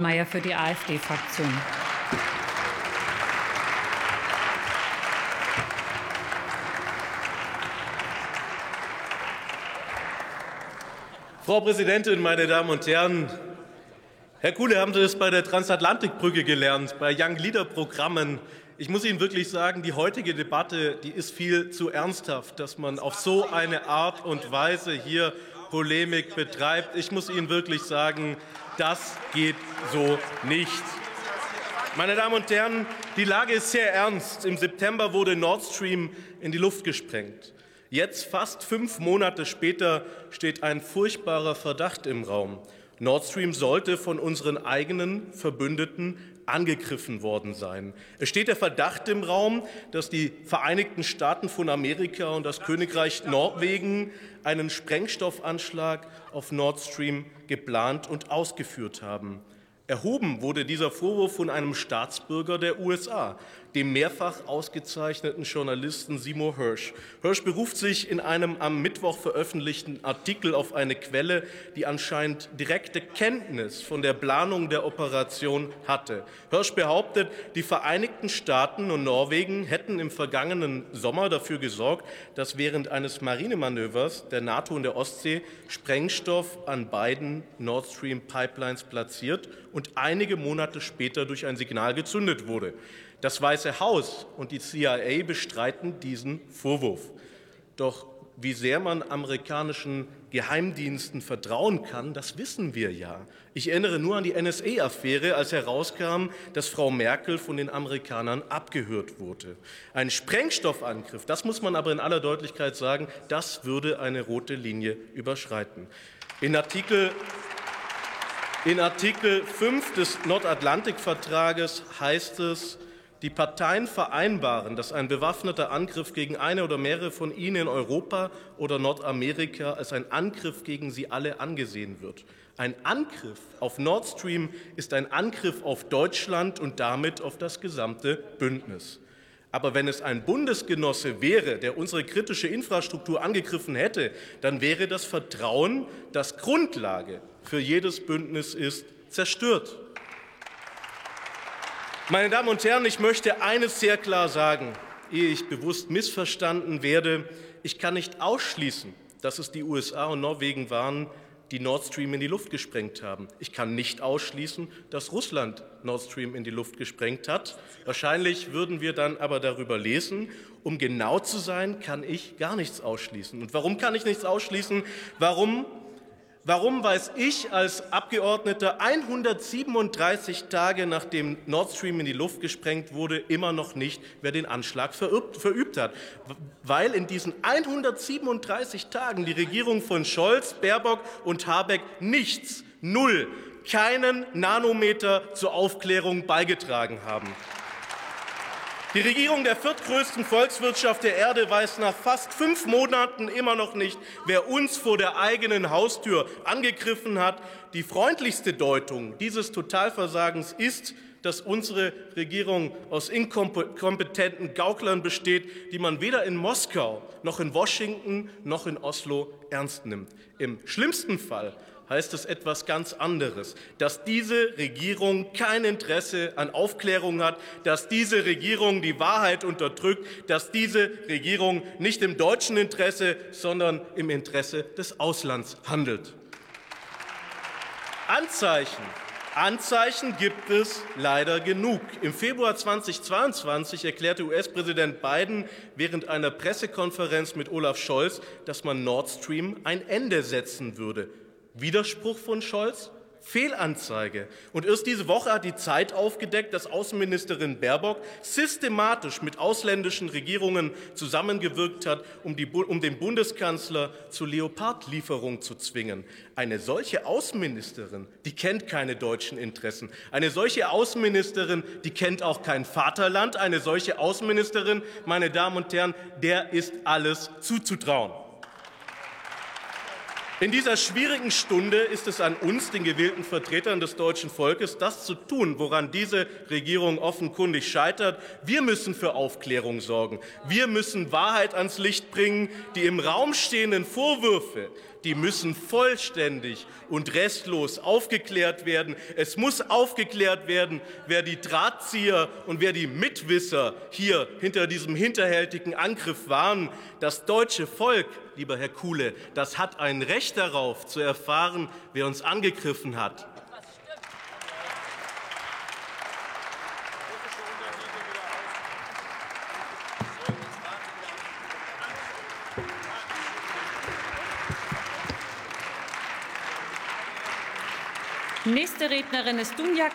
Mayer für die AfD-Fraktion. Frau Präsidentin, meine Damen und Herren! Herr Kuhle, haben Sie es bei der Transatlantikbrücke gelernt, bei Young Leader Programmen? Ich muss Ihnen wirklich sagen, die heutige Debatte, die ist viel zu ernsthaft, dass man auf so eine Art und Weise hier Polemik betreibt. Ich muss Ihnen wirklich sagen, das geht so nicht. Meine Damen und Herren, die Lage ist sehr ernst. Im September wurde Nord Stream in die Luft gesprengt. Jetzt, fast fünf Monate später, steht ein furchtbarer Verdacht im Raum. Nord Stream sollte von unseren eigenen Verbündeten angegriffen worden sein. Es steht der Verdacht im Raum, dass die Vereinigten Staaten von Amerika und das Königreich Norwegen einen Sprengstoffanschlag auf Nord Stream geplant und ausgeführt haben. Erhoben wurde dieser Vorwurf von einem Staatsbürger der USA, dem mehrfach ausgezeichneten Journalisten Seymour Hirsch. Hirsch beruft sich in einem am Mittwoch veröffentlichten Artikel auf eine Quelle, die anscheinend direkte Kenntnis von der Planung der Operation hatte. Hirsch behauptet, die Vereinigten Staaten und Norwegen hätten im vergangenen Sommer dafür gesorgt, dass während eines Marinemanövers der NATO in der Ostsee Sprengstoff an beiden Nord Stream Pipelines platziert und einige Monate später durch ein Signal gezündet wurde. Das Weiße Haus und die CIA bestreiten diesen Vorwurf. Doch wie sehr man amerikanischen Geheimdiensten vertrauen kann, das wissen wir ja. Ich erinnere nur an die NSA-Affäre, als herauskam, dass Frau Merkel von den Amerikanern abgehört wurde. Ein Sprengstoffangriff, das muss man aber in aller Deutlichkeit sagen, das würde eine rote Linie überschreiten. In Artikel in Artikel 5 des Nordatlantikvertrages heißt es, die Parteien vereinbaren, dass ein bewaffneter Angriff gegen eine oder mehrere von ihnen in Europa oder Nordamerika als ein Angriff gegen sie alle angesehen wird. Ein Angriff auf Nord Stream ist ein Angriff auf Deutschland und damit auf das gesamte Bündnis. Aber wenn es ein Bundesgenosse wäre, der unsere kritische Infrastruktur angegriffen hätte, dann wäre das Vertrauen, das Grundlage für jedes Bündnis ist, zerstört. Meine Damen und Herren, ich möchte eines sehr klar sagen, ehe ich bewusst missverstanden werde. Ich kann nicht ausschließen, dass es die USA und Norwegen waren, die Nord Stream in die Luft gesprengt haben. Ich kann nicht ausschließen, dass Russland Nord Stream in die Luft gesprengt hat. Wahrscheinlich würden wir dann aber darüber lesen. Um genau zu sein, kann ich gar nichts ausschließen. Und warum kann ich nichts ausschließen? Warum Warum weiß ich als Abgeordneter 137 Tage nachdem Nord Stream in die Luft gesprengt wurde, immer noch nicht, wer den Anschlag verübt, verübt hat? Weil in diesen 137 Tagen die Regierung von Scholz, Baerbock und Habeck nichts, null, keinen Nanometer zur Aufklärung beigetragen haben. Die Regierung der viertgrößten Volkswirtschaft der Erde weiß nach fast fünf Monaten immer noch nicht, wer uns vor der eigenen Haustür angegriffen hat. Die freundlichste Deutung dieses Totalversagens ist, dass unsere Regierung aus inkompetenten Gauklern besteht, die man weder in Moskau noch in Washington noch in Oslo ernst nimmt. Im schlimmsten Fall heißt es etwas ganz anderes, dass diese Regierung kein Interesse an Aufklärung hat, dass diese Regierung die Wahrheit unterdrückt, dass diese Regierung nicht im deutschen Interesse, sondern im Interesse des Auslands handelt. Anzeichen Anzeichen gibt es leider genug. Im Februar 2022 erklärte US-Präsident Biden während einer Pressekonferenz mit Olaf Scholz, dass man Nord Stream ein Ende setzen würde. Widerspruch von Scholz? Fehlanzeige. Und erst diese Woche hat die Zeit aufgedeckt, dass Außenministerin Baerbock systematisch mit ausländischen Regierungen zusammengewirkt hat, um, die, um den Bundeskanzler zur Leopardlieferung zu zwingen. Eine solche Außenministerin, die kennt keine deutschen Interessen. Eine solche Außenministerin, die kennt auch kein Vaterland. Eine solche Außenministerin, meine Damen und Herren, der ist alles zuzutrauen. In dieser schwierigen Stunde ist es an uns, den gewählten Vertretern des deutschen Volkes, das zu tun, woran diese Regierung offenkundig scheitert. Wir müssen für Aufklärung sorgen. Wir müssen Wahrheit ans Licht bringen. Die im Raum stehenden Vorwürfe, die müssen vollständig und restlos aufgeklärt werden. Es muss aufgeklärt werden, wer die Drahtzieher und wer die Mitwisser hier hinter diesem hinterhältigen Angriff waren. Das deutsche Volk, lieber Herr Kuhle, das hat ein Recht darauf zu erfahren, wer uns angegriffen hat. Nächste Rednerin ist Dunja